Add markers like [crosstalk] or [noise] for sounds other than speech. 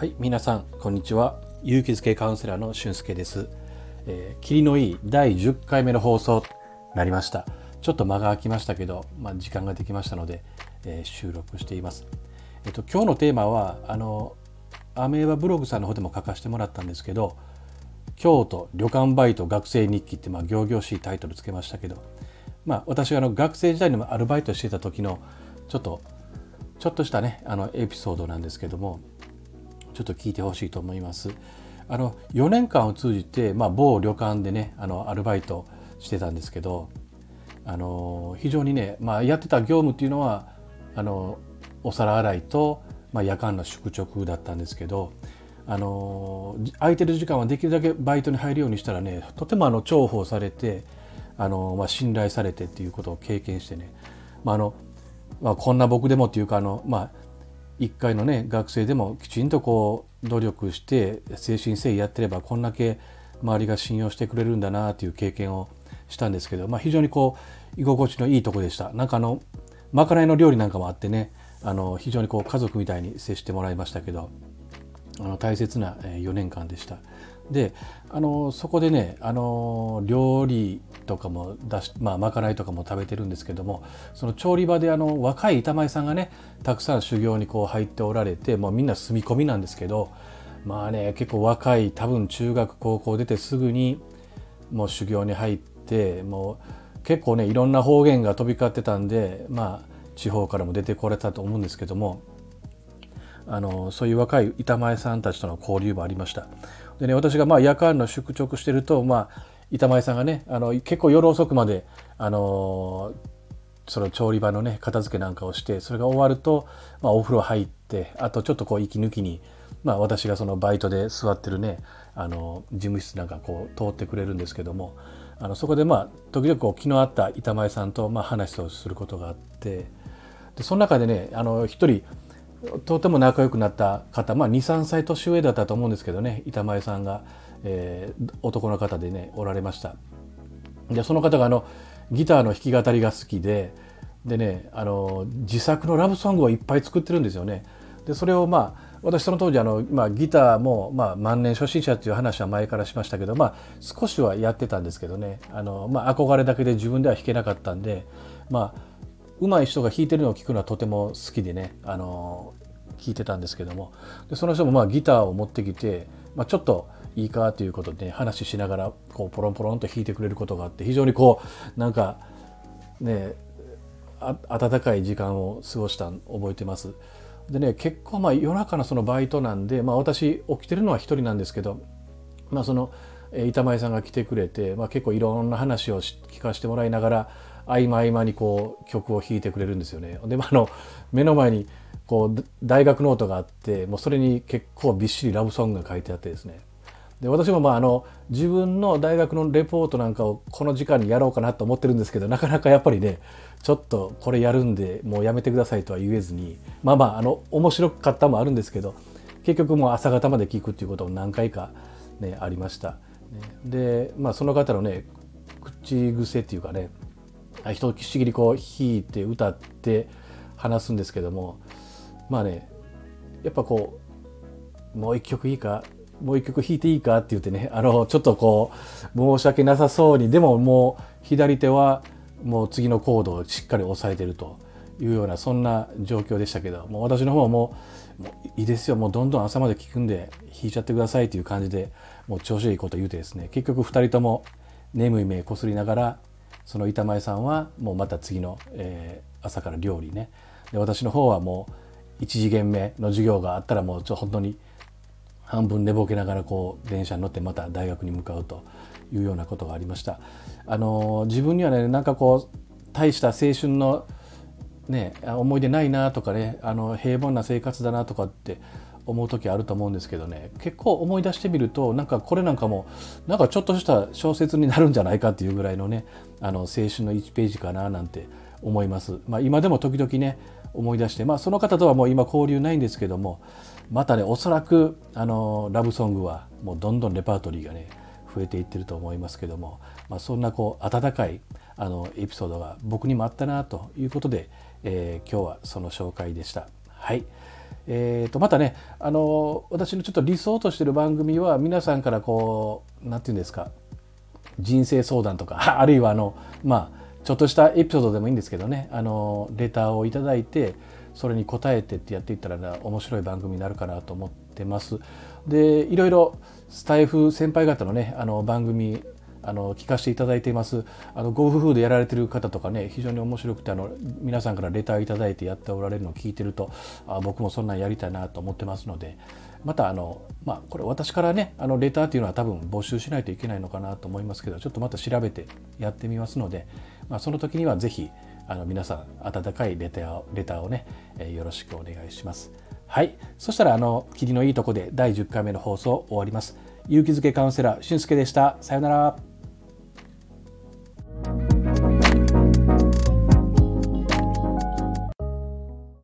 はい皆さんこんにちは。勇気づけカウンセラーの俊介です、えー、霧のいい第10回目の放送となりました。ちょっと間が空きましたけど、まあ、時間ができましたので、えー、収録しています。えっと今日のテーマはあのアメーバブログさんの方でも書かせてもらったんですけど京都旅館バイト学生日記ってまあ行々しいタイトルつけましたけどまあ私があの学生時代にもアルバイトしてた時のちょっとちょっとしたねあのエピソードなんですけどもちょっと聞いてほしいと思います。あの4年間を通じて、まあ、某旅館でねあのアルバイトしてたんですけどあの非常にね、まあ、やってた業務っていうのはあのお皿洗いと、まあ、夜間の宿直だったんですけどあの空いてる時間はできるだけバイトに入るようにしたらねとてもあの重宝されてあの、まあ、信頼されてっていうことを経験してね、まああのまあ、こんな僕でもっていうかあの、まあ、1回のね学生でもきちんとこう努力して誠心誠意やってればこんだけ周りが信用してくれるんだなという経験をしたんですけど、まあ、非常にこう居心地のいいとこでした。なんかあのまかないの料理なんかもあってねあの非常にこう家族みたいに接してもらいましたけどあの大切な4年間でした。であのそこでねあの料理とかも出しまあまかないとかも食べてるんですけどもその調理場であの若い板前さんがねたくさん修行にこう入っておられてもうみんな住み込みなんですけどまあね結構若い多分中学高校出てすぐにもう修行に入ってもう結構ねいろんな方言が飛び交ってたんでまあ地方からも出てこれたと思うんですけどもあのそういう若い板前さんたちとの交流もありました。でね私がまあ夜間の宿直してるとまあ板前さんがねあの結構夜遅くまであのその調理場のね片付けなんかをしてそれが終わると、まあ、お風呂入ってあとちょっとこう息抜きに、まあ、私がそのバイトで座ってるねあの事務室なんかこう通ってくれるんですけどもあのそこでまあ時々こう気の合った板前さんとまあ話をすることがあってでその中でねあの一人とても仲良くなった方、まあ、23歳年上だったと思うんですけどね板前さんが、えー、男の方でねおられました。でその方があのギターの弾き語りが好きででねあの自作のラブソングをいっぱい作ってるんですよね。でそれをまあ私その当時あの、まあ、ギターも、まあ、万年初心者っていう話は前からしましたけど、まあ、少しはやってたんですけどね。あの、まあ、憧れだけで自分では弾けなかったんで、まあ、上手い人が弾いてるのを聞くのはとても好きでねあの聞いてたんですけどもでその人もまあギターを持ってきて、まあ、ちょっといいかということで、ね、話しながらこうポロンポロンと弾いてくれることがあって非常にこうなんかね温かい時間を過ごした覚えてます。でね結構まあ夜中のそのバイトなんで、まあ、私起きてるのは一人なんですけど、まあ、その板前さんが来てくれて、まあ、結構いろんな話を聞かせてもらいながら合間合間にこう曲を弾いてくれるんですよね。で、まあ、の目の前にこう大学ノートがあってもうそれに結構びっしりラブソングが書いてあってですねで私もまああの自分の大学のレポートなんかをこの時間にやろうかなと思ってるんですけどなかなかやっぱりねちょっとこれやるんでもうやめてくださいとは言えずにまあまああの面白かったもあるんですけど結局もう朝方まで聞くっていうことも何回かねありました。でまあその方のね口癖っていうかね一しきりこう弾いて歌って話すんですけどもまあねやっぱこうもう一曲いいかもう一曲弾いていいかって言ってねあのちょっとこう申し訳なさそうにでももう左手はもう次のコードをしっかり押さえてるというようなそんな状況でしたけどもう私の方はもうもういいですよもうどんどん朝まで聴くんで弾いちゃってくださいという感じでもう調子いいこと言うてですね結局2人とも眠い目こすりながらその板前さんはもうまた次の、えー、朝から料理ねで私の方はもう1次元目の授業があったらもうちょ本当に半分寝ぼけながらこう電車に乗ってまた大学に向かうというようなことがありました。あの自分にはねなんかこう大した青春のね思い出ないなとかねあの平凡な生活だなとかって思う時あると思うんですけどね結構思い出してみるとなんかこれなんかもなんかちょっとした小説になるんじゃないかっていうぐらいのねあの青春の1ページかななんて思います。まあ、今でも時々ね思い出して、まあ、その方とはもう今交流ないんですけどもまたねおそらくあのラブソングはもうどんどんレパートリーがね増えていってると思いますけども、まあ、そんなこう温かいあのエピソードが僕にもあったなということで、えー、今日はその紹介でした。はいえー、とまたねあの私のちょっと理想としてる番組は皆さんからこう何て言うんですか人生相談とか [laughs] あるいはあのまあちょっとしたエピソードでもいいんですけどねあのレターを頂いてそれに答えてってやっていったら、面白い番組になるかなと思ってます。でいろいろスタイフ先輩方のねあの番組あの聞かせていただいていますあのご夫婦でやられてる方とかね非常に面白くてあの皆さんからレターいただいてやっておられるのを聞いてるとあ僕もそんなんやりたいなと思ってますのでまたあのまあこれ私からねあのレターっていうのは多分募集しないといけないのかなと思いますけどちょっとまた調べてやってみますので、まあ、その時には是非あの皆さん温かいレターレターをね、えー、よろしくお願いします。はい。そしたら、あの、霧のいいとこで第10回目の放送終わります。勇気づけカウンセラー、俊介でした。さようなら。